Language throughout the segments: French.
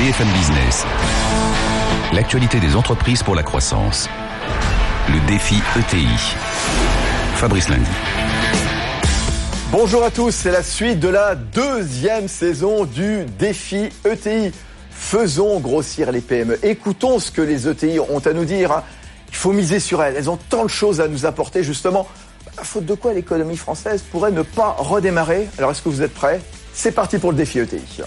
BFM Business. L'actualité des entreprises pour la croissance. Le défi ETI. Fabrice Lundi. Bonjour à tous, c'est la suite de la deuxième saison du défi ETI. Faisons grossir les PME. Écoutons ce que les ETI ont à nous dire. hein. Il faut miser sur elles. Elles ont tant de choses à nous apporter justement. À faute de quoi l'économie française pourrait ne pas redémarrer? Alors est-ce que vous êtes prêts? C'est parti pour le défi ETI.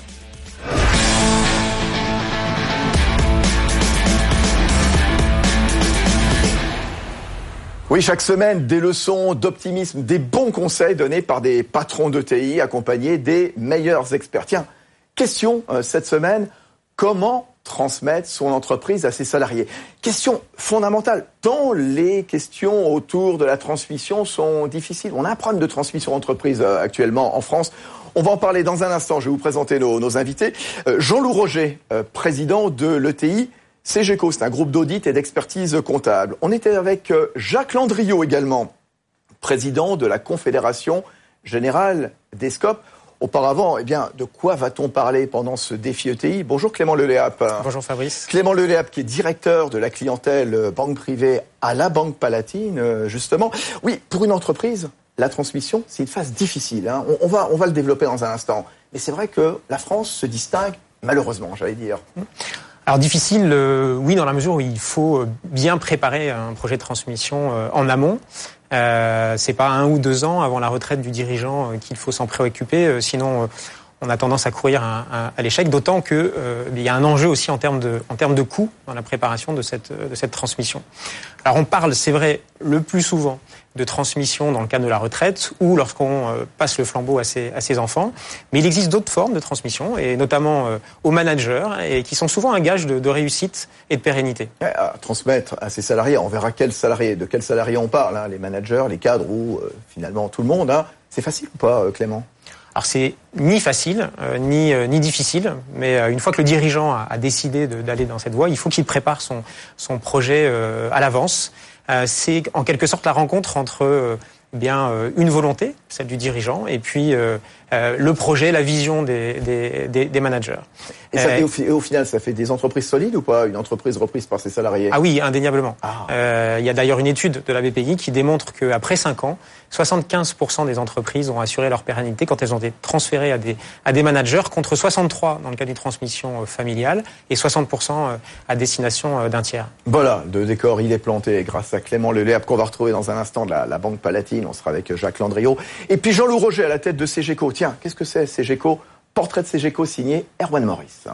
Oui, chaque semaine, des leçons d'optimisme, des bons conseils donnés par des patrons d'ETI accompagnés des meilleurs experts. Tiens, question euh, cette semaine, comment transmettre son entreprise à ses salariés? Question fondamentale, tant les questions autour de la transmission sont difficiles. On a un problème de transmission d'entreprise euh, actuellement en France. On va en parler dans un instant. Je vais vous présenter nos, nos invités. Euh, Jean-Loup Roger, euh, président de l'ETI. CGECO, c'est un groupe d'audit et d'expertise comptable. On était avec euh, Jacques Landriot également, président de la Confédération Générale des SCOP. Auparavant, eh bien, de quoi va-t-on parler pendant ce défi ETI Bonjour Clément Leléap. Bonjour Fabrice. Clément Leléap, qui est directeur de la clientèle euh, banque privée à la Banque Palatine, euh, justement. Oui, pour une entreprise, la transmission, c'est une phase difficile. hein. On, on va, on va le développer dans un instant. Mais c'est vrai que la France se distingue, malheureusement, j'allais dire. Alors difficile, euh, oui, dans la mesure où il faut euh, bien préparer un projet de transmission euh, en amont. Euh, c'est pas un ou deux ans avant la retraite du dirigeant qu'il faut s'en préoccuper, sinon on a tendance à courir à, à- à l'échec. D'autant que euh, y a un enjeu aussi en termes de en termes de coûts dans la préparation de cette de cette transmission. Alors on parle, c'est vrai, le plus souvent de transmission dans le cadre de la retraite ou lorsqu'on euh, passe le flambeau à ses, à ses enfants. Mais il existe d'autres formes de transmission, et notamment euh, aux managers, et qui sont souvent un gage de, de réussite et de pérennité. Transmettre à ses salariés. On verra quels salariés, de quels salariés on parle, hein, les managers, les cadres ou euh, finalement tout le monde. hein. C'est facile ou pas, Clément? Alors c'est ni facile, euh, ni, euh, ni difficile, mais euh, une fois que le dirigeant a, décidé d'aller dans cette voie, il faut qu'il prépare son, son projet à l'avance. C'est en quelque sorte la rencontre entre bien une volonté, celle du dirigeant, et puis euh, le projet, la vision des, des, des, des managers. et, ça, Euh, et au, fi- et au final, ça fait des entreprises solides ou pas? Une entreprise reprise par ses salariés? Ah oui, indéniablement. Ah. Euh, il y a d'ailleurs une étude de la BPI qui démontre qu'après 5 ans, 75% des entreprises ont assuré leur pérennité quand elles ont été transférées à des, à des managers, contre 63 dans le cas d'une transmission familiale et 60% euh, à destination d'un tiers. Voilà, le décor, il est planté grâce à Clément Leléap qu'on va retrouver dans un instant de la, la Banque Palatine. On sera avec Jacques Landriot. Et puis Jean-Loup Roger à la tête de CGECO. Qu'est-ce que c'est CGECO Portrait de CGECO signé Erwan Maurice.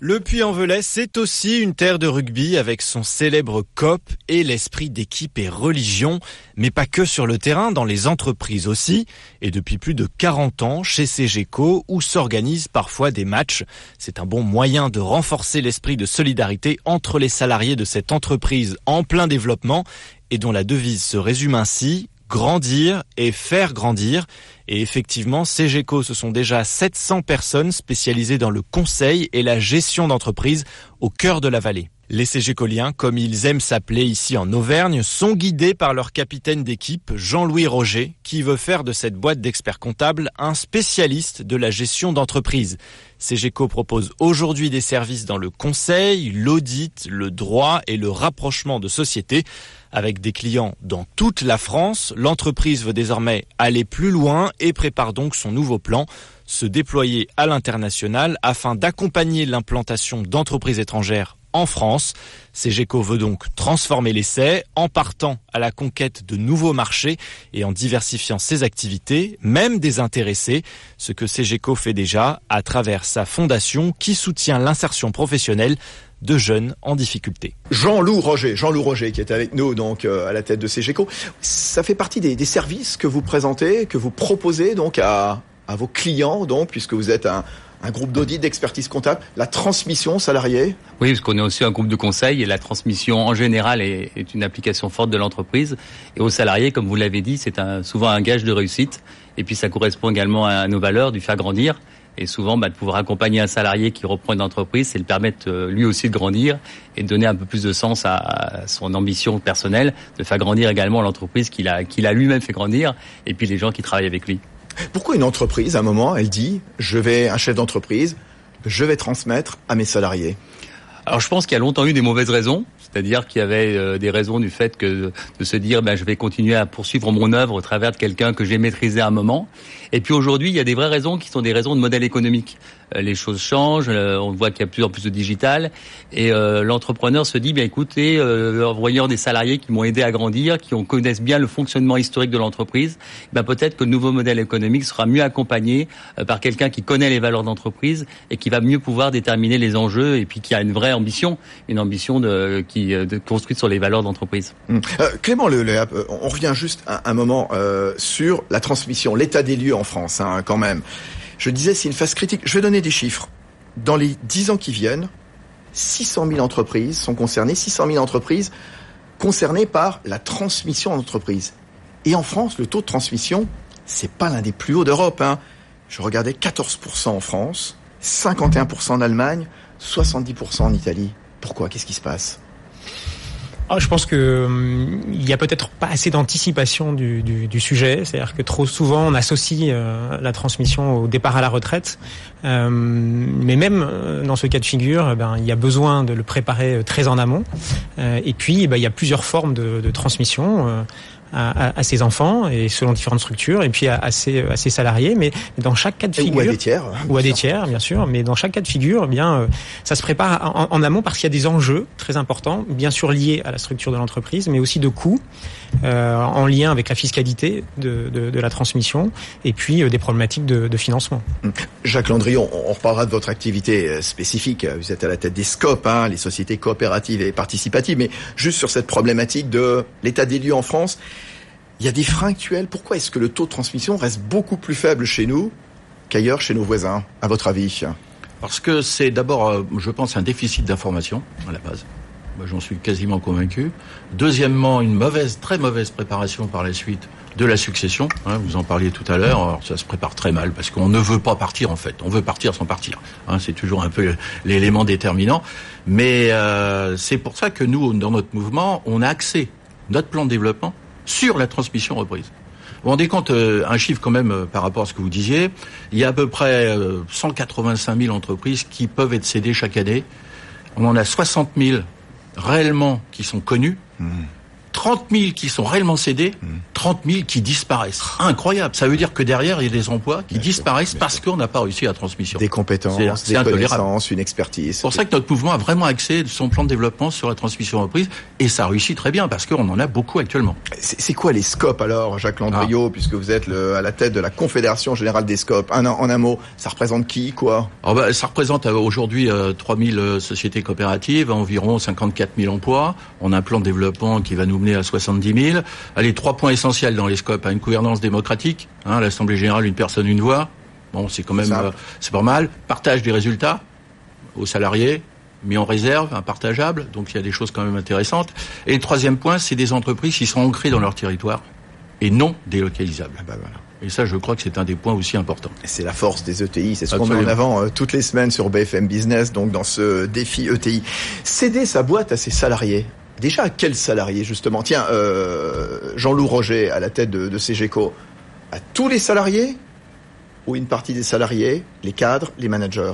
Le Puy-en-Velay, c'est aussi une terre de rugby avec son célèbre COP et l'esprit d'équipe et religion, mais pas que sur le terrain, dans les entreprises aussi, et depuis plus de 40 ans chez CGECO, où s'organisent parfois des matchs. C'est un bon moyen de renforcer l'esprit de solidarité entre les salariés de cette entreprise en plein développement, et dont la devise se résume ainsi, grandir et faire grandir. Et effectivement, CGECO, ce sont déjà 700 personnes spécialisées dans le conseil et la gestion d'entreprise au cœur de la vallée. Les CGEColiens, comme ils aiment s'appeler ici en Auvergne, sont guidés par leur capitaine d'équipe, Jean-Louis Roger, qui veut faire de cette boîte d'experts comptables un spécialiste de la gestion d'entreprise. CGECO propose aujourd'hui des services dans le conseil, l'audit, le droit et le rapprochement de sociétés. Avec des clients dans toute la France, l'entreprise veut désormais aller plus loin et prépare donc son nouveau plan, se déployer à l'international afin d'accompagner l'implantation d'entreprises étrangères en France. CGECO veut donc transformer l'essai en partant à la conquête de nouveaux marchés et en diversifiant ses activités, même désintéressées, ce que CGECO fait déjà à travers sa fondation qui soutient l'insertion professionnelle de jeunes en difficulté. Jean-Loup Roger, Jean-Loup Roger qui est avec nous donc euh, à la tête de CGECO. Ça fait partie des, des services que vous présentez, que vous proposez donc à, à vos clients donc puisque vous êtes un, un groupe d'audit d'expertise comptable, la transmission salariée. Oui, parce qu'on est aussi un groupe de conseil et la transmission en général est, une application forte de l'entreprise. Et aux salariés, comme vous l'avez dit, c'est souvent un gage de réussite. Et puis ça correspond également à nos valeurs du faire grandir. Et souvent, bah, de pouvoir accompagner un salarié qui reprend une entreprise, c'est le permettre euh, lui aussi de grandir et de donner un peu plus de sens à, son ambition personnelle, de faire grandir également l'entreprise qu'il a lui-même fait grandir, et puis les gens qui travaillent avec lui. Pourquoi une entreprise, à un moment, elle dit, je vais, un chef d'entreprise, je vais transmettre à mes salariés? Alors je pense qu'il y a longtemps eu des mauvaises raisons. C'est-à-dire qu'il y avait euh, des raisons du fait que de se dire ben, je vais continuer à poursuivre mon œuvre au travers de quelqu'un que j'ai maîtrisé à un moment. Et puis aujourd'hui, il y a des vraies raisons qui sont des raisons de modèle économique. Euh, les choses changent, euh, on voit qu'il y a de plus en plus de digital, et l'entrepreneur se dit, bien écoutez, en voyant des salariés qui m'ont aidé à grandir, qui connaissent bien le fonctionnement historique de l'entreprise, ben peut-être que le nouveau modèle économique sera mieux accompagné par quelqu'un qui connaît les valeurs d'entreprise et qui va mieux pouvoir déterminer les enjeux et puis qui a une vraie ambition, une ambition de, qui euh, de, construite sur les valeurs d'entreprise. Hum. Euh, Clément, euh, on revient juste un, moment sur la transmission, l'état des lieux en France, hein, quand même. Je disais, c'est une phase critique. Je vais donner des chiffres. Dans les dix ans qui viennent, 600 000 entreprises sont concernées, 600 000 entreprises concernées par la transmission en entreprise. Et en France, le taux de transmission, c'est pas l'un des plus hauts d'Europe. Hein. Je regardais 14% en France, 51% en Allemagne, 70% en Italie. Pourquoi? Qu'est-ce qui se passe? Ah, je pense que hum, il y a peut-être pas assez d'anticipation du, du, du, sujet. C'est-à-dire que trop souvent on associe euh, la transmission au départ à la retraite. Euh, mais même euh, dans ce cas de figure, eh ben, il y a besoin de le préparer très en amont. et puis, eh ben, il y a plusieurs formes de, de transmission à, à, ses enfants et selon différentes structures et puis à, à, ses, à ses salariés. Mais dans chaque cas de figure ou à des tiers ou à des tiers bien sûr mais dans chaque cas de figure eh bien euh, ça se prépare en, en amont parce qu'il y a des enjeux très importants bien sûr liés à la structure de l'entreprise mais aussi de coûts. euh, en lien avec la fiscalité de, de, de la transmission et puis euh, des problématiques de, de, financement. Hum. Jacques Landrion, on, reparlera de votre activité euh, spécifique. Vous êtes à la tête des SCOP, hein, les sociétés coopératives et participatives, mais juste sur cette problématique de l'état des lieux en France. Il y a des freins actuels. Pourquoi est-ce que le taux de transmission reste beaucoup plus faible chez nous qu'ailleurs chez nos voisins, à votre avis? Parce que c'est d'abord, je pense, un déficit d'information à la base. J'en suis quasiment convaincu. Deuxièmement, une mauvaise, très mauvaise préparation par la suite de la succession. Hein, vous en parliez tout à l'heure. ça se prépare très mal parce qu'on ne veut pas partir en fait. On veut partir sans partir. Hein, c'est toujours un peu l'élément déterminant. Mais euh, c'est pour ça que nous, dans notre mouvement, on a axé notre plan de développement sur la transmission reprise. Vous vous rendez compte, euh, un chiffre quand même euh, par rapport à ce que vous disiez, il y a à peu près 185 000 entreprises qui peuvent être cédées chaque année. On en a 60 000 réellement qui sont connus, 30 000 qui sont réellement cédés, 30 000 qui disparaissent. Incroyable. Ça veut dire que derrière, il y a des emplois qui disparaissent parce qu'on n'a pas réussi la transmission. Des compétences, des connaissances, une expertise. C'est pour ça que notre mouvement a vraiment axé son plan de développement sur la transmission reprise et ça réussit très bien parce qu'on en a beaucoup actuellement. C'est quoi les scopes alors, Jacques Landriot, ah. puisque vous êtes le, à la tête de la Confédération Générale des Scopes? Un, En un mot, ça représente qui, quoi? Oh bah, Ça représente euh, aujourd'hui euh, 3000 euh, sociétés coopératives, environ 54 000 emplois. On a un plan de développement qui va nous mener à 70 000. Allez, trois points essentiels dans les scopes. Hein. Une gouvernance démocratique, hein, l'Assemblée générale, une personne, une voix. Bon, c'est quand même, euh, c'est pas mal. Partage des résultats aux salariés, mis en réserve, impartageable. Donc il y a des choses quand même intéressantes. Et le troisième point, c'est des entreprises qui sont ancrées dans leur territoire et non délocalisables. Ah bah voilà. Et ça, je crois que c'est un des points aussi importants. C'est la force des ETI, c'est ce qu'on met en avant euh, toutes les semaines sur BFM Business, donc dans ce défi ETI. Céder sa boîte à ses salariés, Déjà, à quels salariés, justement? Tiens, euh, Jean-Loup Roger, à la tête de, de CGECO, à tous les salariés ou une partie des salariés, les cadres, les managers?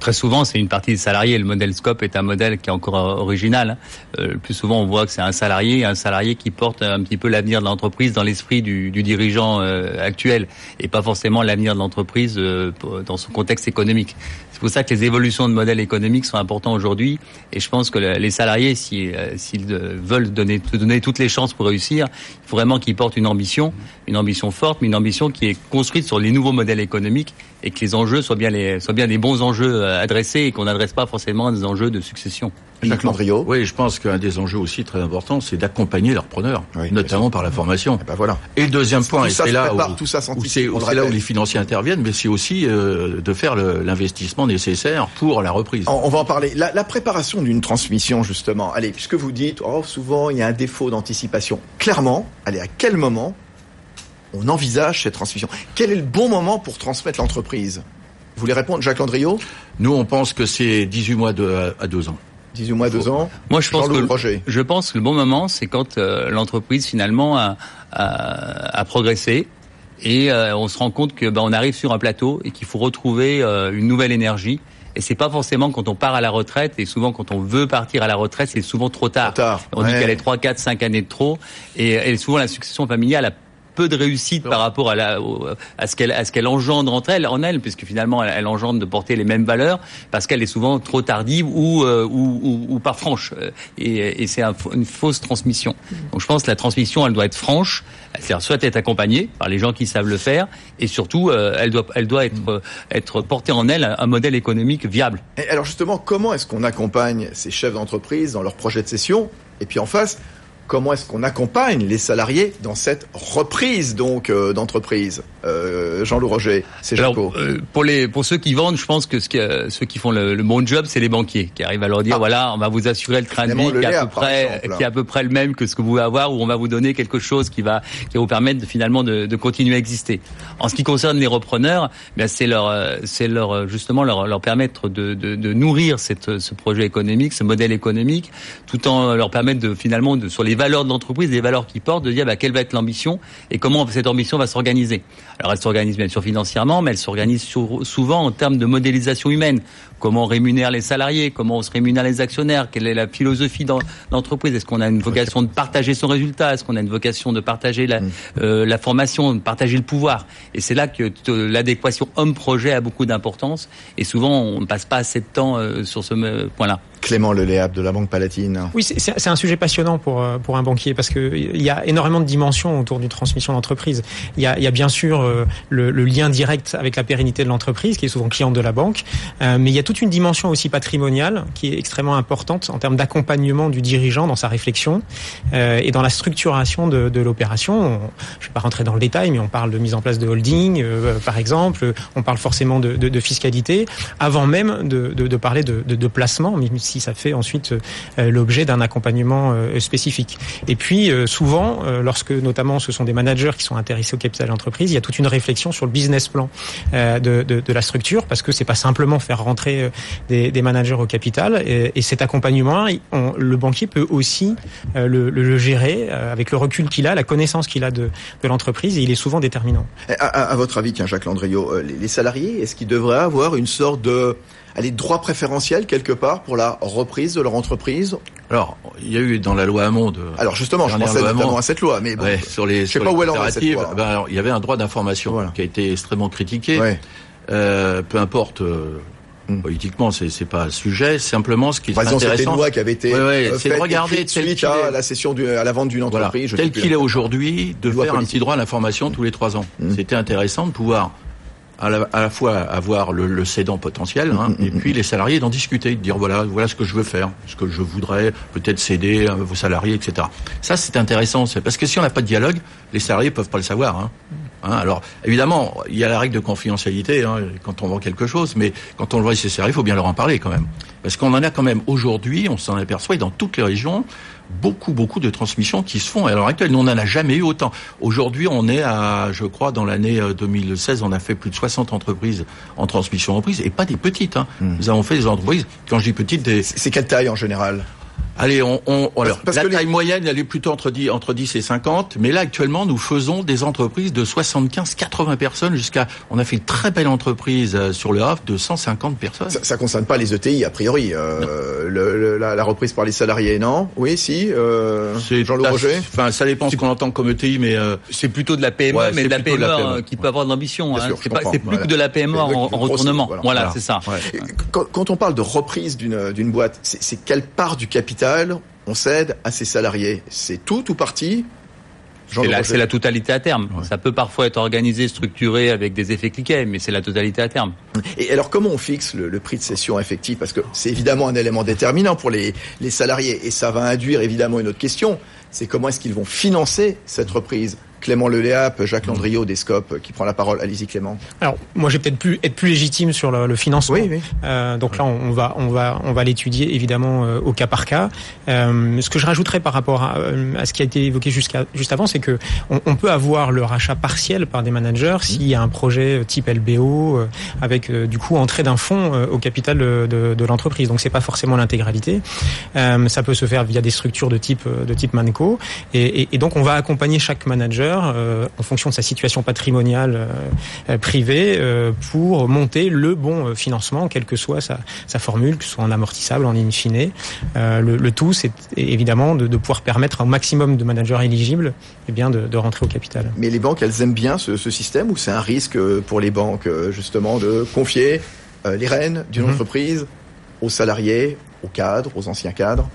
Très souvent, c'est une partie des salariés. Le modèle Scope est un modèle qui est encore original. Euh, le plus souvent, on voit que c'est un salarié, un salarié qui porte un petit peu l'avenir de l'entreprise dans l'esprit du, dirigeant euh, actuel, et pas forcément l'avenir de l'entreprise euh, dans son contexte économique. C'est pour ça que les évolutions de modèles économiques sont importantes aujourd'hui, et je pense que les salariés, s'ils veulent donner, donner toutes les chances pour réussir, il faut vraiment qu'ils portent une ambition, une ambition forte, mais une ambition qui est construite sur les nouveaux modèles économiques et que les enjeux soient bien les, soient bien les bons enjeux adressés et qu'on n'adresse pas forcément des enjeux de succession. Jacques Landriot. Oui, je pense qu'un des enjeux aussi très importants, c'est d'accompagner leurs preneurs, notamment par la formation. Et, eh ben voilà. et le deuxième point, et c'est là où, tout ça c'est là où les financiers interviennent, mais c'est aussi euh, de faire l'investissement nécessaire pour la reprise. On, va en parler. La, la préparation d'une transmission, justement. Allez, puisque vous dites, oh, souvent il y a un défaut d'anticipation. Clairement, allez, à quel moment on envisage cette transmission? Quel est le bon moment pour transmettre l'entreprise? Vous voulez répondre, Jacques Landriot Nous, on pense que c'est 18 mois de, à 2 ans. 18 mois, 2 ans Moi, je pense, que, je pense que le bon moment, c'est quand euh, l'entreprise, finalement, a, a, a progressé et euh, on se rend compte que ben, on arrive sur un plateau et qu'il faut retrouver euh, une nouvelle énergie Et c'est pas forcément quand on part à la retraite, et souvent quand on veut partir à la retraite, c'est souvent trop tard. Trop tard, On dit ouais. qu'elle est 3, 4, 5 années de trop, et, et souvent la succession familiale a peu de réussite par rapport à, la, au- à ce qu'elle à ce qu'elle engendre entre elle, en elle, puisque finalement elle, elle engendre de porter les mêmes valeurs, parce qu'elle est souvent trop tardive ou euh, ou, ou, ou pas franche, Euh, et, et c'est un une fausse transmission. Donc je pense que la transmission, elle doit être franche, c'est-à-dire soit être accompagnée par les gens qui savent le faire, et surtout euh, elle doit elle doit être euh, être portée en elle un, un modèle économique viable. Et alors justement, comment est-ce qu'on accompagne ces chefs d'entreprise dans leur projet de cession? Et puis en face, comment est-ce qu'on accompagne les salariés dans cette reprise donc euh, d'entreprise euh, Jean-Loup Roger, c'est Jaco. euh, pour les pour ceux qui vendent, je pense que ce que ceux qui font le, le bon job, c'est les banquiers qui arrivent à leur dire Ah. voilà, on va vous assurer le train de vie qui est à peu près qui est à peu près le même que ce que vous pouvez avoir, ou on va vous donner quelque chose qui va qui va vous permettre de, finalement de, de continuer à exister. En ce qui concerne les repreneurs, bien c'est leur euh, c'est leur euh, justement leur leur permettre de, de, de nourrir cette ce projet économique, ce modèle économique, tout en leur permettre de finalement de sur les valeurs de l'entreprise, les valeurs qu'ils portent, de dire bah, quelle va être l'ambition et comment cette ambition va s'organiser. Alors elle s'organise bien sûr financièrement, mais elle s'organise sou- souvent en termes de modélisation humaine. Comment on rémunère les salariés, comment on se rémunère les actionnaires, quelle est la philosophie dans l'entreprise. Est-ce qu'on a une vocation de partager son résultat? Est-ce qu'on a une vocation de partager la, euh, la formation, de partager le pouvoir? Et c'est là que l'adéquation homme-projet a beaucoup d'importance. Et souvent, on ne passe pas assez de temps euh, sur ce euh, point-là. Clément Leléab de la Banque Palatine. Oui, c'est- un sujet passionnant pour euh, pour un banquier parce que il y a énormément de dimensions autour d'une transmission d'entreprise. Il y a, y a bien sûr euh, le, le lien direct avec la pérennité de l'entreprise, qui est souvent cliente de la banque, euh, mais il y a toute une dimension aussi patrimoniale qui est extrêmement importante en termes d'accompagnement du dirigeant dans sa réflexion et dans la structuration de, de l'opération. On- Je ne vais pas rentrer dans le détail, mais on parle de mise en place de holding, par exemple. On parle forcément de, de, de fiscalité, avant même de, parler de, placement, si ça fait ensuite euh, l'objet d'un accompagnement euh, spécifique. Et puis euh, souvent, euh, lorsque notamment ce sont des managers qui sont intéressés au capital d'entreprise, il y a toute une réflexion sur le business plan euh, de, de, de la structure, parce que c'est pas simplement faire rentrer euh, des, des managers au capital. Et, et cet accompagnement, on- le banquier peut aussi euh, le, le, le gérer euh, avec le recul qu'il a, la connaissance qu'il a de, de l'entreprise, et il est souvent déterminant. À, à- à votre avis, tiens, Jacques Landriot, euh, les salariés, est-ce qu'ils devraient avoir une sorte de allez, droit préférentiel quelque part pour la reprise de leur entreprise Alors, il y a eu dans la loi Hamon de... Alors justement, je pensais notamment à cette loi, mais bon, Ouais, sur les, je sais sur pas les où elle en est, cette coopératives, loi. ben, alors, il y avait un droit d'information Voilà. qui a été extrêmement critiqué. Ouais. Euh, peu importe, euh, Hmm. politiquement, c'est c'est pas le sujet. Simplement, ce qui est exemple, intéressant, une loi qui avait été Ouais, ouais, euh, c'est de regarder tel suite à la cession du, à la vente d'une voilà, entreprise. je sais tel qu'il est aujourd'hui, de faire un politique. petit droit à l'information tous les trois ans. Hmm. C'était intéressant de pouvoir à la, à la fois avoir le, le cédant potentiel hein, Mm, mm, et puis les salariés d'en discuter, de dire voilà voilà ce que je veux faire, ce que je voudrais peut-être céder à vos salariés, etc. Ça c'est intéressant, c'est parce que si on n'a pas de dialogue, les salariés peuvent pas le savoir. Hein. Hein, alors évidemment, il y a la règle de confidentialité hein, quand on vend quelque chose, mais quand on le voit chez salariés, il faut bien leur en parler quand même, parce qu'on en a quand même aujourd'hui, on s'en aperçoit et dans toutes les régions beaucoup, beaucoup de transmissions qui se font. Et à l'heure actuelle, nous, on n'en a jamais eu autant. Aujourd'hui, on est à, je crois, dans l'année euh, 2016, on a fait plus de 60 entreprises en transmission d'entreprise, et pas des petites. Hein. Mm. Nous avons fait des entreprises, quand je dis petites, des... C'est quelle taille en général? Allez, on, on alors, parce la que les- taille moyenne, elle est plutôt entre 10, entre 10 et 50, mais là, actuellement, nous faisons des entreprises de 75, 80 personnes jusqu'à, on a fait une très belle entreprise euh, sur le Havre de 150 personnes. Ça, ça concerne pas les ETI a priori. Euh, le- le- la, la reprise par les salariés, non? Oui, si. Euh, Jean-Loup Roger? Enfin, ça dépend ce qu'on entend comme ETI, mais euh, C'est plutôt de la PME, Ouais, mais c'est de la PME, de la PME. hein, qui peut avoir de l'ambition. Hein. C'est pas- comprends. c'est plus Voilà. que de la PME en, retournement. voilà. Voilà, Voilà. c'est ça. ouais. Quand, quand on parle de reprise d'une d'une boîte, c'est quelle part du capital on cède à ses salariés C'est tout ou partie C'est la, totalité à terme. Ouais. Ça peut parfois être organisé, structuré avec des effets cliquets, mais c'est la totalité à terme. Et alors, comment on fixe le, le prix de cession effectif Parce que c'est évidemment un élément déterminant pour les, les salariés. Et ça va induire évidemment une autre question. C'est comment est-ce qu'ils vont financer cette reprise Clément Leléap, Jacques Landriot des Scopes qui prend la parole. Allez-y Clément. Alors, moi, j'ai peut-être plus être plus légitime sur le, le financement. Oui, oui. Euh, donc là, on, va, on va, on va l'étudier évidemment euh, au cas par cas. Euh, ce que je rajouterais par rapport à, euh, à ce qui a été évoqué jusqu'à juste avant, c'est que on, on peut avoir le rachat partiel par des managers s'il y a un projet type LBO euh, avec euh, du coup entrée d'un fonds euh, au capital de, de, de l'entreprise. Donc c'est pas forcément l'intégralité. Euh, ça peut se faire via des structures de type de type Manco. Et, et, et donc on va accompagner chaque manager manager en fonction de sa situation patrimoniale privée pour monter le bon financement, quelle que soit sa, sa formule, que ce soit en amortissable, en in fine. Le, le, tout, c'est évidemment de, de, pouvoir permettre un maximum de managers éligibles eh bien, de, de, rentrer au capital. Mais les banques, elles aiment bien ce, ce système ou c'est un risque pour les banques justement de confier les rênes d'une mmh. entreprise aux salariés, aux cadres, aux anciens cadres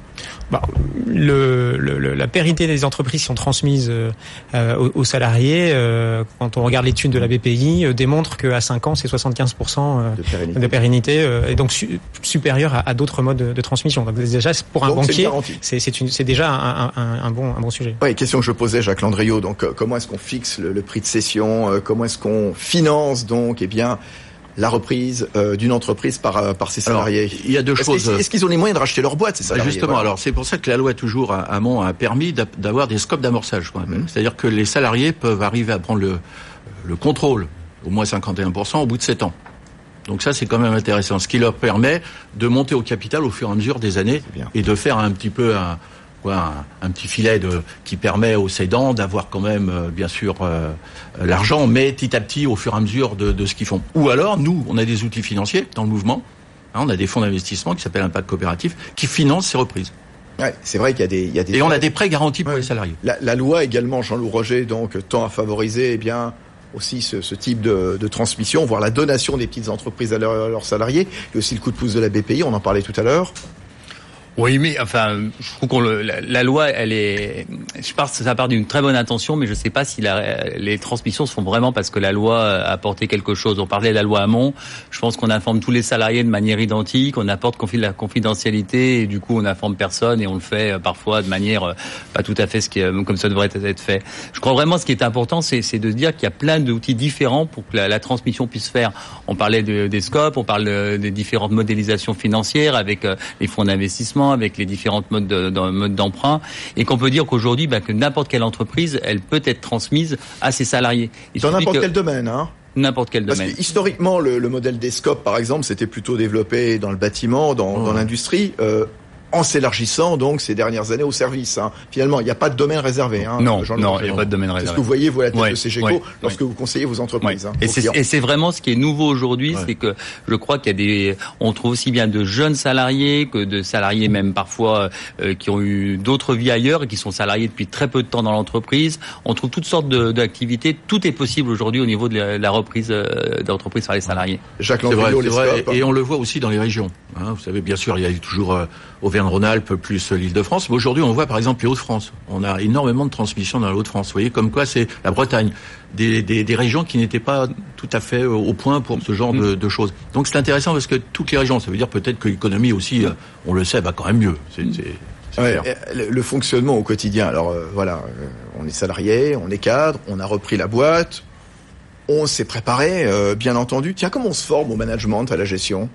bah, le, le, la pérennité des entreprises qui sont transmises euh, euh aux, aux, salariés, euh, quand on regarde l'étude de la BPI, euh, démontre qu'à 5 ans, c'est 75% euh, de pérennité, de pérennité et donc su, supérieur à, à d'autres modes de, de, transmission. Donc déjà, pour un donc banquier, c'est déjà un, un, un, bon, un bon sujet. Oui, question que je posais, Jacques Landriot. Donc, comment est-ce qu'on fixe le, le, prix de cession Comment est-ce qu'on finance donc, eh bien, la reprise euh, d'une entreprise par, euh, par ses salariés alors, Il y a deux choses. Est-ce qu'ils ont les moyens de racheter leur boîte, ces salariés Justement, alors c'est pour ça que la loi toujours à Mont a permis d'avoir des scopes d'amorçage. Mmh. C'est-à-dire que les salariés peuvent arriver à prendre le, le contrôle, au moins 51%, au bout de 7 ans. Donc ça, c'est quand même intéressant. Ce qui leur permet de monter au capital au fur et à mesure des années et de faire un petit peu un, un, un, petit filet de, qui permet aux cédants d'avoir quand même, euh, bien sûr, euh, l'argent, mais petit à petit, au fur et à mesure de, de ce qu'ils font. Ou alors, nous, on a des outils financiers dans le mouvement. Hein, on a des fonds d'investissement qui s'appellent Impact Coopératif, qui financent ces reprises. Ouais, c'est vrai qu'il y a des, il y a des et on a des prêts garantis pour ouais. les salariés. La, la, loi également, Jean-Loup Roger, donc tend à favoriser, eh bien aussi ce, ce type de, de, transmission, voire la donation des petites entreprises à, leur, à leurs salariés, et aussi le coup de pouce de la BPI, on en parlait tout à l'heure. Oui, mais enfin, je trouve qu'on la, la, loi, elle est, je pense ça part d'une très bonne intention, mais je ne sais pas si la, les transmissions se font vraiment parce que la loi a apporté quelque chose. On parlait de la loi Hamon. Je pense qu'on informe tous les salariés de manière identique, on apporte la confidentialité et du coup on informe personne et on le fait euh, parfois de manière euh, pas tout à fait ce qui, comme ça devrait être fait. Je crois vraiment ce qui est important, c'est de dire qu'il y a plein d'outils différents pour que la, transmission puisse faire. On parlait de, des scopes, on parle de, des différentes modélisations financières avec euh, les fonds d'investissement avec les différentes modes d'emprunt, et qu'on peut dire qu'aujourd'hui, bah, que n'importe quelle entreprise, elle peut être transmise à ses salariés. Il Dans n'importe que... quel domaine, hein N'importe quel Parce domaine. Que, historiquement, le, le, modèle des scopes, par exemple, c'était plutôt développé dans le bâtiment, dans, oh. dans l'industrie. Euh, en s'élargissant donc ces dernières années au service. Hein. Finalement, il n'y a pas de domaine réservé. Hein, non, non, il n'y a pas de domaine réservé. C'est ce que vous voyez, vous, à la tête ouais, de CGECO, ouais, lorsque ouais. vous conseillez vos entreprises. Hein, et c'est vraiment ce qui est nouveau aujourd'hui, c'est que je crois qu'il y a des, on trouve aussi bien de jeunes salariés que de salariés même parfois euh, qui ont eu d'autres vies ailleurs et qui sont salariés depuis très peu de temps dans l'entreprise. On trouve toutes sortes d'activités. Tout est possible aujourd'hui au niveau de la, la reprise euh, d'entreprise par les salariés. Jacques vrai, vrai. Et, et on le voit aussi dans les régions. Hein. Vous savez, bien sûr, il y a toujours euh, Auvergne-Rhône-Alpes plus l'Île-de-France. Mais aujourd'hui, on voit par exemple les Hauts-de-France. On a énormément de transmissions dans les Hauts-de-France. Vous voyez, comme quoi c'est la Bretagne, des, des, des, régions qui n'étaient pas tout à fait au point pour ce genre de, de, choses. Donc c'est intéressant parce que toutes les régions, ça veut dire peut-être que l'économie aussi, euh, on le sait, va quand même mieux. C'est, Ouais, le fonctionnement au quotidien. Alors euh, voilà, euh, on est salarié, on est cadre, on a repris la boîte, on s'est préparé, euh, bien entendu. Tiens, comment on se forme au management, à la gestion?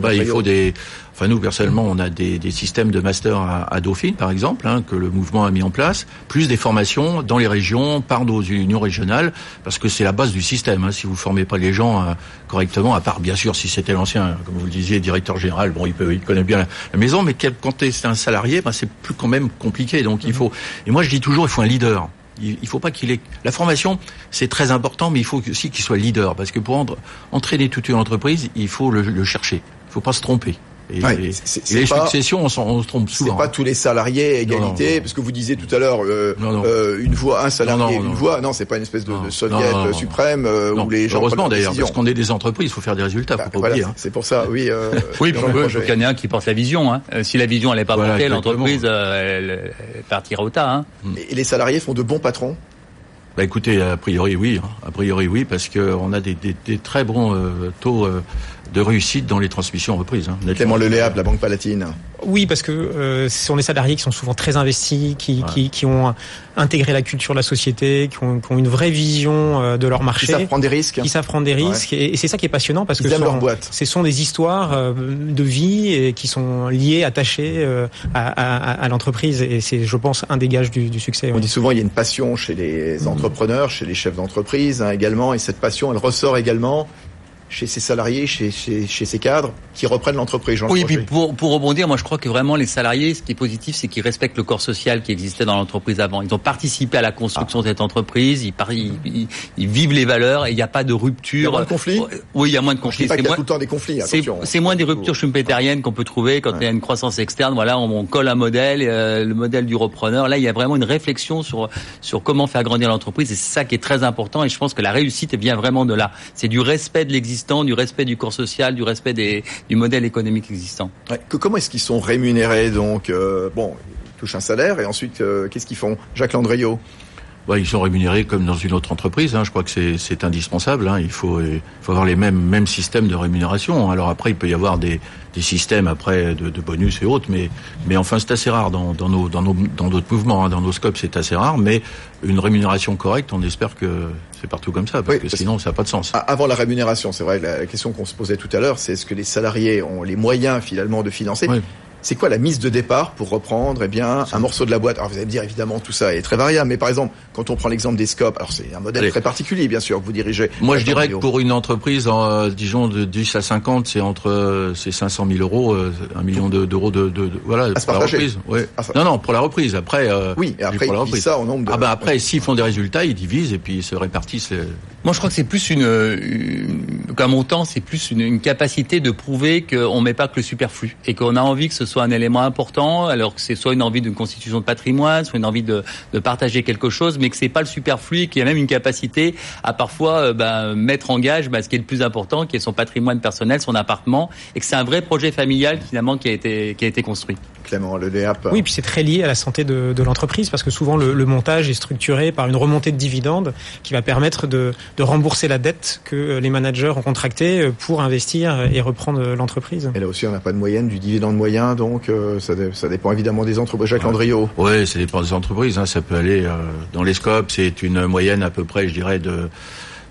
Bah, il faut des. Enfin, nous personnellement, on a des, des systèmes de master à, à Dauphine, par exemple, hein, que le mouvement a mis en place, plus des formations dans les régions par nos unions régionales, parce que c'est la base du système. Hein, si vous formez pas les gens euh, correctement, à part bien sûr si c'était l'ancien, comme vous le disiez, directeur général, bon, il peut, il connaît bien la, la maison, mais quand c'est un salarié, bah, c'est plus quand même compliqué. Donc, il faut. Et moi, je dis toujours, il faut un leader. Il faut pas qu'il ait. La formation, c'est très important, mais il faut aussi qu'il soit leader, parce que pour entraîner toute une entreprise, il faut le, chercher. Il faut pas se tromper. Et, ouais, et, c'est, et les pas, successions, on, on, se trompe souvent. C'est pas tous les salariés à égalité, non, non, parce que vous disiez tout à l'heure euh, euh, une voix, un salarié, une voix. Non, c'est pas une espèce de, de soviet suprême euh, où les gens. Heureusement d'ailleurs, parce qu'on est des entreprises, il faut faire des résultats. Bah, faut pas voilà, oublier. Hein. C'est pour ça, oui. Oui, il faut qu'il y en ait un qui porte la vision. Hein. Si la vision elle n'est pas voilà, portée, l'entreprise elle, elle, partira au tas. Hein. Et les salariés font de bons patrons? Bah écoutez, a priori oui, hein. a priori oui, parce qu'on a des, des, des, très bons euh, taux euh, de réussite dans les transmissions reprises. Hein, Clément Leléab, la Banque Palatine. Oui, parce que euh, ce sont des salariés qui sont souvent très investis, qui, ouais. qui, qui, ont intégré la culture de la société, qui ont, qui ont une vraie vision euh, de leur marché. Qui savent prendre des risques. Qui savent prendre des risques. Ouais. Et, et c'est ça qui est passionnant parce Ils que sont, boîte. ce sont des histoires euh, de vie et qui sont liées, attachées euh, à, à, à l'entreprise. Et c'est, je pense, un des gages du, du succès. On dit souvent il y a une passion chez les mmh. entrepreneurs, chez les chefs d'entreprise hein, également. Et cette passion, elle ressort également chez ses salariés, chez, chez, chez ses cadres, qui reprennent l'entreprise. Oui, et puis pour, pour rebondir, moi je crois que vraiment les salariés, ce qui est positif, c'est qu'ils respectent le corps social qui existait dans l'entreprise avant. Ils ont participé à la construction de cette entreprise, ils, ils, ils- ils vivent les valeurs et il n'y a pas de rupture. Il y a moins de conflits Oui, il y a moins de conflits. C'est moins- tout le temps des conflits, C'est c'est moins des ruptures schumpeteriennes qu'on peut trouver quand il y a une croissance externe. Voilà, on, on colle un modèle, euh, le modèle du repreneur. Là, il y a vraiment une réflexion sur sur comment faire grandir l'entreprise. Et c'est ça qui est très important. Et je pense que la réussite vient vraiment de là. C'est du respect de du respect du corps social, du respect du modèle économique existant. Comment est-ce qu'ils sont rémunérés donc euh, Bon, ils touchent un salaire et ensuite, euh, qu'est-ce qu'ils font? Jacques Landriot Ouais, ils sont rémunérés comme dans une autre entreprise. Hein. Je crois que c'est- indispensable. Hein. Il faut, il faut avoir les mêmes, mêmes systèmes de rémunération. Alors après, il peut y avoir des, des systèmes après de, de bonus et autres, mais, mais enfin, c'est assez rare dans, dans nos, dans nos, dans d'autres mouvements, hein. dans nos scopes, c'est assez rare. Mais une rémunération correcte, on espère que c'est partout comme ça, parce Oui, que parce- sinon, ça n'a pas de sens. Avant la rémunération, c'est vrai, la la question qu'on se posait tout à l'heure, c'est est-ce que les salariés ont les moyens finalement de financer? Oui. C'est quoi la mise de départ pour reprendre eh bien un morceau de la boîte? Alors vous allez me dire évidemment tout ça est très variable, mais par exemple quand on prend l'exemple des scopes, alors c'est un modèle Allez. très particulier bien sûr que vous dirigez. Moi, je dirais que pour une entreprise, euh, disons de 10 à 50, c'est entre euh, c'est 500 000 euros, euh, un million de- d'euros de, de, de- voilà À pour la reprise. Ouais. À se- Non, non, pour la reprise. Après, euh, Oui, et après ils ça nombre de. Ah ben après, s'ils font des résultats, ils divisent et puis ils se répartissent. Les... Moi, je crois que c'est plus une, une qu'un montant, c'est plus une, une capacité de prouver qu'on met pas que le superflu et qu'on a envie que ce soit un élément important, alors que c'est soit une envie d'une constitution de patrimoine, soit une envie de, partager quelque chose, mais que c'est pas le superflu qu'il y a même une capacité à parfois euh, ben, mettre en gage ben, ce qui est le plus important, qui est son patrimoine personnel, son appartement, et que c'est un vrai projet familial finalement qui a été qui a été construit. Clément Le Léap. Oui, puis c'est très lié à la santé de, de l'entreprise parce que souvent le, le montage est structuré par une remontée de dividendes qui va permettre de, de rembourser la dette que euh, les managers ont contractée pour investir et reprendre l'entreprise. Et là aussi, on n'a pas de moyenne, du dividende moyen, donc euh, ça, dé- ça dépend évidemment des entreprises. Jacques Landriot. Ouais, ça dépend des entreprises. Hein. Ça peut aller euh, dans les scopes, c'est une moyenne à peu près, je dirais, de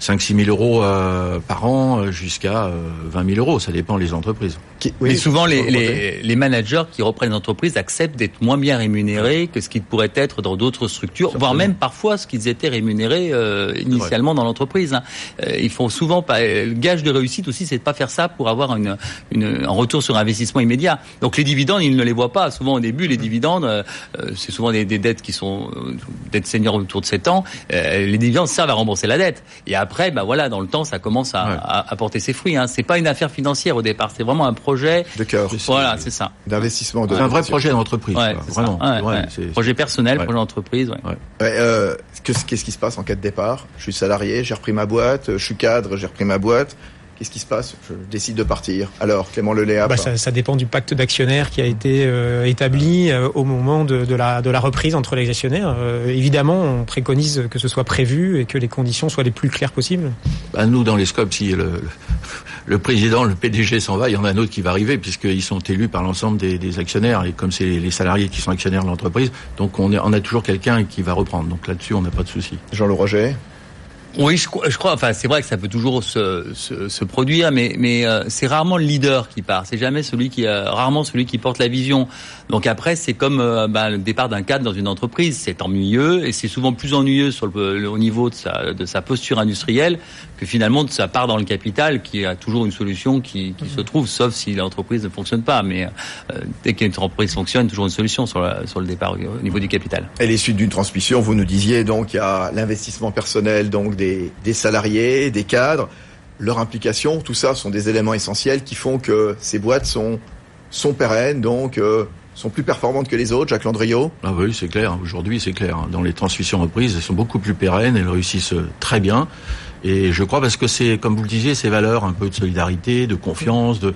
5-6 000 euros euh, par an euh, jusqu'à euh, 20 000 euros. Ça dépend des entreprises. Qui- Mais souvent, les, les, les managers qui reprennent l'entreprise acceptent d'être moins bien rémunérés que ce qu'ils pourraient être dans d'autres structures, voire même parfois ce qu'ils étaient rémunérés euh, initialement dans l'entreprise. hein. Euh, ils font souvent pas. Le gage de réussite aussi, c'est de pas faire ça pour avoir une, une, un retour sur investissement immédiat. Donc les dividendes, ils ne les voient pas. Souvent au début, les dividendes, euh, euh, c'est souvent des, des dettes qui sont euh, dettes seniors autour de 7 ans. Euh, les dividendes servent à rembourser la dette. Et après, bah voilà, dans le temps, ça commence à, Ouais. à, à porter ses fruits. Hein. C'est pas une affaire financière au départ. C'est vraiment un projet. de cœur, Voilà, c'est ça. d'investissement. C'est un vrai projet d'entreprise. Ouais, Vraiment. Ouais, Projet personnel, projet d'entreprise. Euh, qu'est-ce qui se passe en cas de départ? Je suis salarié, j'ai repris ma boîte, je suis cadre, j'ai repris ma boîte. Qu'est-ce qui se passe? Je décide de partir. Alors, Clément Leléap. Bah, ça, ça dépend du pacte d'actionnaires qui a été euh, établi euh, au moment de, de, la, de la reprise entre les actionnaires. Euh, évidemment, on préconise que ce soit prévu et que les conditions soient les plus claires possibles. Bah, nous, dans les scopes, si le, le, le président, le PDG s'en va, il y en a un autre qui va arriver, puisqu'ils sont élus par l'ensemble des, des actionnaires, et comme c'est les salariés qui sont actionnaires de l'entreprise, donc on, est, on a toujours quelqu'un qui va reprendre. Donc là-dessus, on n'a pas de souci. Jean Le Roger. Oui, je, crois- je crois. Enfin, c'est vrai que ça peut toujours se, se, se produire, mais, mais euh, c'est rarement le leader qui part. C'est jamais celui qui, euh, rarement celui qui porte la vision. Donc après, c'est comme euh, bah, le départ d'un cadre dans une entreprise. C'est ennuyeux et c'est souvent plus ennuyeux sur le, le- au niveau de sa, de sa posture industrielle que finalement de sa part dans le capital, qui a toujours une solution qui, qui se trouve, sauf si l'entreprise ne fonctionne pas. Mais euh, dès qu'une entreprise fonctionne, toujours une solution sur, la- sur le départ au niveau du capital. Et les suites d'une transmission, vous nous disiez donc il y a l'investissement personnel donc des, salariés, des cadres, leur implication, tout ça sont des éléments essentiels qui font que ces boîtes sont sont pérennes, donc euh, sont plus performantes que les autres. Jacques Landriot. Ah oui, c'est clair. Aujourd'hui, c'est clair. Dans les transmissions reprises, elles sont beaucoup plus pérennes, elles réussissent euh, très bien. Et je crois parce que c'est, comme vous le disiez, ces valeurs un peu de solidarité, de confiance, de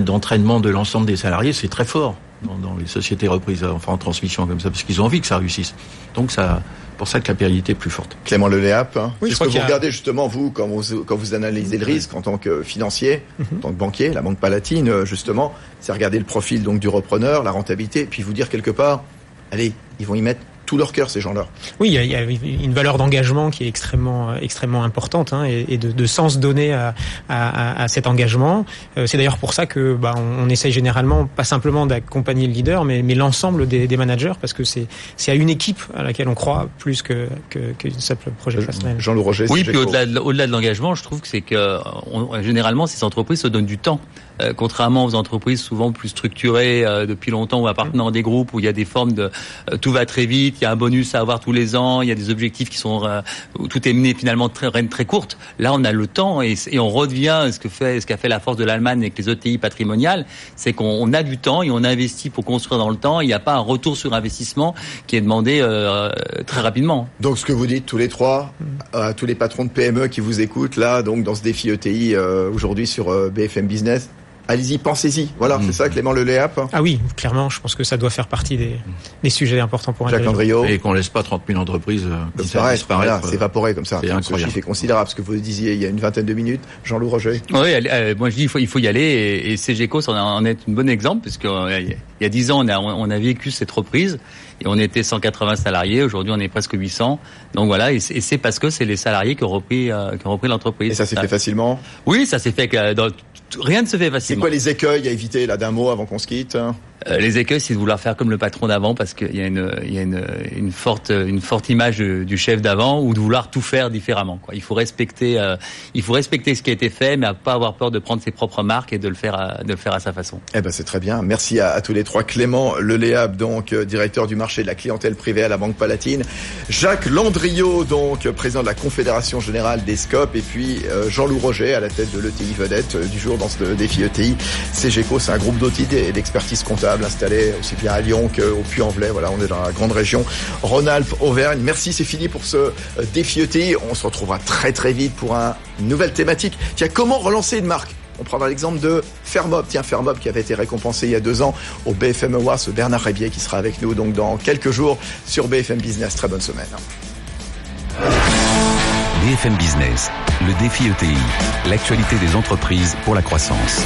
d'entraînement de l'ensemble des salariés, c'est très fort dans, dans les sociétés reprises, enfin en transmission comme ça, parce qu'ils ont envie que ça réussisse. Donc ça, pour ça que la pérennité est plus forte. Clément Leléap. Hein. Oui, je Qu'est-ce crois que vous a- regardez justement vous quand vous quand vous analysez le risque en tant que financier, en tant que banquier, la banque palatine euh, justement, c'est regarder le profil donc du repreneur, la rentabilité, puis vous dire quelque part, allez, ils vont y mettre tout leur cœur ces gens-là. Oui, il y, a, une valeur d'engagement qui est extrêmement extrêmement importante hein, et, de, de, sens donné à, à, à cet engagement. Euh, c'est d'ailleurs pour ça que bah, on, on, essaye généralement pas simplement d'accompagner le leader, mais, mais l'ensemble des, des, managers, parce que c'est c'est à une équipe à laquelle on croit plus que qu'une que simple projet personnel. Jean-Loup Roger. Oui, puis au-delà de, au-delà de l'engagement, je trouve que c'est que on, généralement ces entreprises se donnent du temps. Euh, contrairement aux entreprises souvent plus structurées euh, depuis longtemps ou appartenant à des groupes où il y a des formes de euh, tout va très vite, il y a un bonus à avoir tous les ans, il y a des objectifs qui sont où tout est mené finalement très très courte. Là, on a le temps et, on revient ce que fait ce qu'a fait la force de l'Allemagne avec les ETI patrimoniales, c'est qu'on a du temps et on investit pour construire dans le temps. Il n'y a pas un retour sur investissement qui est demandé très rapidement. Donc, ce que vous dites tous les trois, à tous les patrons de PME qui vous écoutent là, donc dans ce défi ETI aujourd'hui sur BFM Business, Allez-y, pensez-y. Voilà, c'est mm. ça, Clément Leléap. Ah oui, clairement, je pense que ça doit faire partie des, des sujets importants pour un Jacques Andriot. Et qu'on laisse pas 30 000 entreprises euh, disparaître. Voilà, s'évaporer comme ça. C'est incroyable. C'est considérable. Ce que vous disiez il y a une vingtaine de minutes, Jean-Loup Roger. Oui, euh, moi je dis il faut, il faut y aller et, et CGECO en est un bon exemple parce qu'il euh, y a 10 ans on a, on a vécu cette reprise et on était 180 salariés. Aujourd'hui, on est presque 800. Donc voilà, et c'est parce que c'est les salariés qui ont repris, euh, qui ont repris l'entreprise. Et ça s'est fait facilement? Oui, ça s'est fait. Dans, rien ne se fait facilement. C'est quoi les écueils à éviter là d'un mot avant qu'on se quitte euh, les écueils, c'est de vouloir faire comme le patron d'avant, parce qu'il y a une, il y a une, une, forte, une forte image du chef d'avant, ou de vouloir tout faire différemment. Quoi. Il faut respecter, euh, il faut respecter ce qui a été fait, mais à pas avoir peur de prendre ses propres marques et de le faire, à, de le faire à sa façon. Eh ben c'est très bien. Merci à, à, tous les trois. Clément Leléab, donc euh, directeur du marché de la clientèle privée à la Banque Palatine, Jacques Landriot, donc président de la Confédération générale des Scopes, et puis Jean-Loup Roger à la tête de l'ETI vedette du jour dans ce défi ETI. CGECO, c'est un groupe d'outils et d'expertise comptable installé aussi bien à Lyon qu'au Puy-en-Velay. Voilà, on est dans la grande région Rhône-Alpes, Auvergne. Merci, c'est fini pour ce euh, défi ETI. On se retrouvera très très vite pour une nouvelle thématique. Tiens, comment relancer une marque? On prendra l'exemple de Fermob. Tiens, Fermob qui avait été récompensé il y a deux ans au BFM Awards, Bernard Rébier qui sera avec nous donc dans quelques jours sur BFM Business. Très bonne semaine. BFM Business, le défi ETI, l'actualité des entreprises pour la croissance.